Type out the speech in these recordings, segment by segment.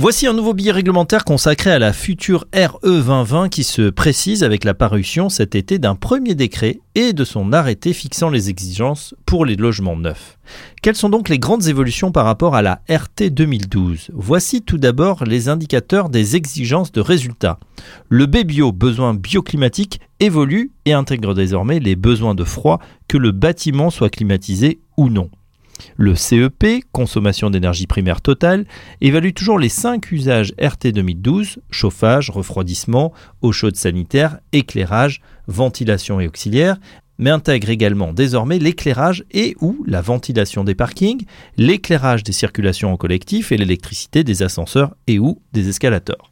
Voici un nouveau billet réglementaire consacré à la future RE 2020 qui se précise avec la parution cet été d'un premier décret et de son arrêté fixant les exigences pour les logements neufs. Quelles sont donc les grandes évolutions par rapport à la RT 2012 Voici tout d'abord les indicateurs des exigences de résultats. Le BBio, besoin bioclimatique, évolue et intègre désormais les besoins de froid, que le bâtiment soit climatisé ou non. Le CEP, consommation d'énergie primaire totale, évalue toujours les 5 usages RT 2012, chauffage, refroidissement, eau chaude sanitaire, éclairage, ventilation et auxiliaire, mais intègre également désormais l'éclairage et ou la ventilation des parkings, l'éclairage des circulations en collectif et l'électricité des ascenseurs et ou des escalators.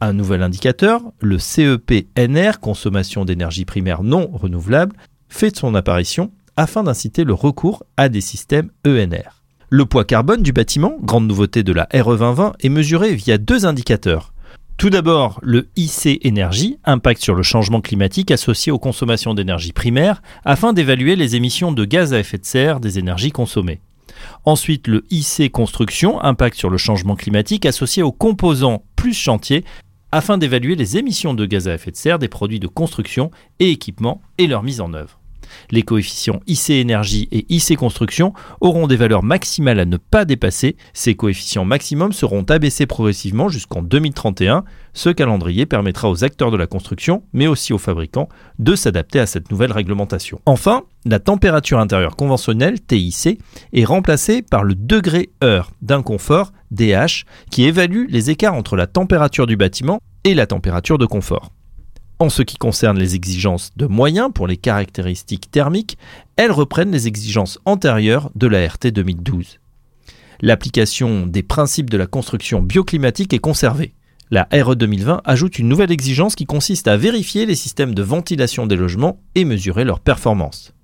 Un nouvel indicateur, le CEP-NR, consommation d'énergie primaire non renouvelable, fait son apparition afin d'inciter le recours à des systèmes ENR. Le poids carbone du bâtiment, grande nouveauté de la RE 2020, est mesuré via deux indicateurs. Tout d'abord, le IC énergie, impact sur le changement climatique associé aux consommations d'énergie primaire, afin d'évaluer les émissions de gaz à effet de serre des énergies consommées. Ensuite, le IC construction, impact sur le changement climatique associé aux composants plus chantier, afin d'évaluer les émissions de gaz à effet de serre des produits de construction et équipements et leur mise en œuvre. Les coefficients IC énergie et IC construction auront des valeurs maximales à ne pas dépasser. Ces coefficients maximums seront abaissés progressivement jusqu'en 2031. Ce calendrier permettra aux acteurs de la construction, mais aussi aux fabricants, de s'adapter à cette nouvelle réglementation. Enfin, la température intérieure conventionnelle, TIC, est remplacée par le degré heure d'un confort, DH, qui évalue les écarts entre la température du bâtiment et la température de confort. En ce qui concerne les exigences de moyens pour les caractéristiques thermiques, elles reprennent les exigences antérieures de la RT 2012. L'application des principes de la construction bioclimatique est conservée. La RE 2020 ajoute une nouvelle exigence qui consiste à vérifier les systèmes de ventilation des logements et mesurer leur performance.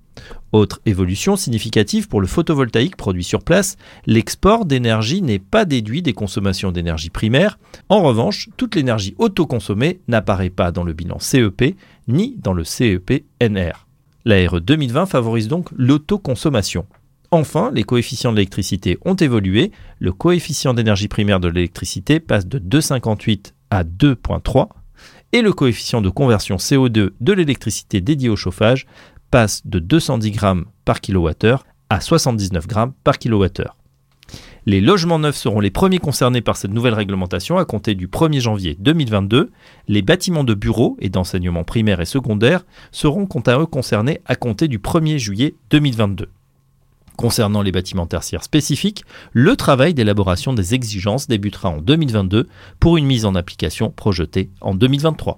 Autre évolution significative pour le photovoltaïque produit sur place, l'export d'énergie n'est pas déduit des consommations d'énergie primaire. En revanche, toute l'énergie autoconsommée n'apparaît pas dans le bilan CEP ni dans le CEP NR. La RE 2020 favorise donc l'autoconsommation. Enfin, les coefficients de l'électricité ont évolué. Le coefficient d'énergie primaire de l'électricité passe de 2,58 à 2,3 et le coefficient de conversion CO2 de l'électricité dédiée au chauffage passe de 210 grammes par kWh à 79 grammes par kWh. Les logements neufs seront les premiers concernés par cette nouvelle réglementation à compter du 1er janvier 2022. Les bâtiments de bureaux et d'enseignement primaire et secondaire seront quant à eux concernés à compter du 1er juillet 2022. Concernant les bâtiments tertiaires spécifiques, le travail d'élaboration des exigences débutera en 2022 pour une mise en application projetée en 2023.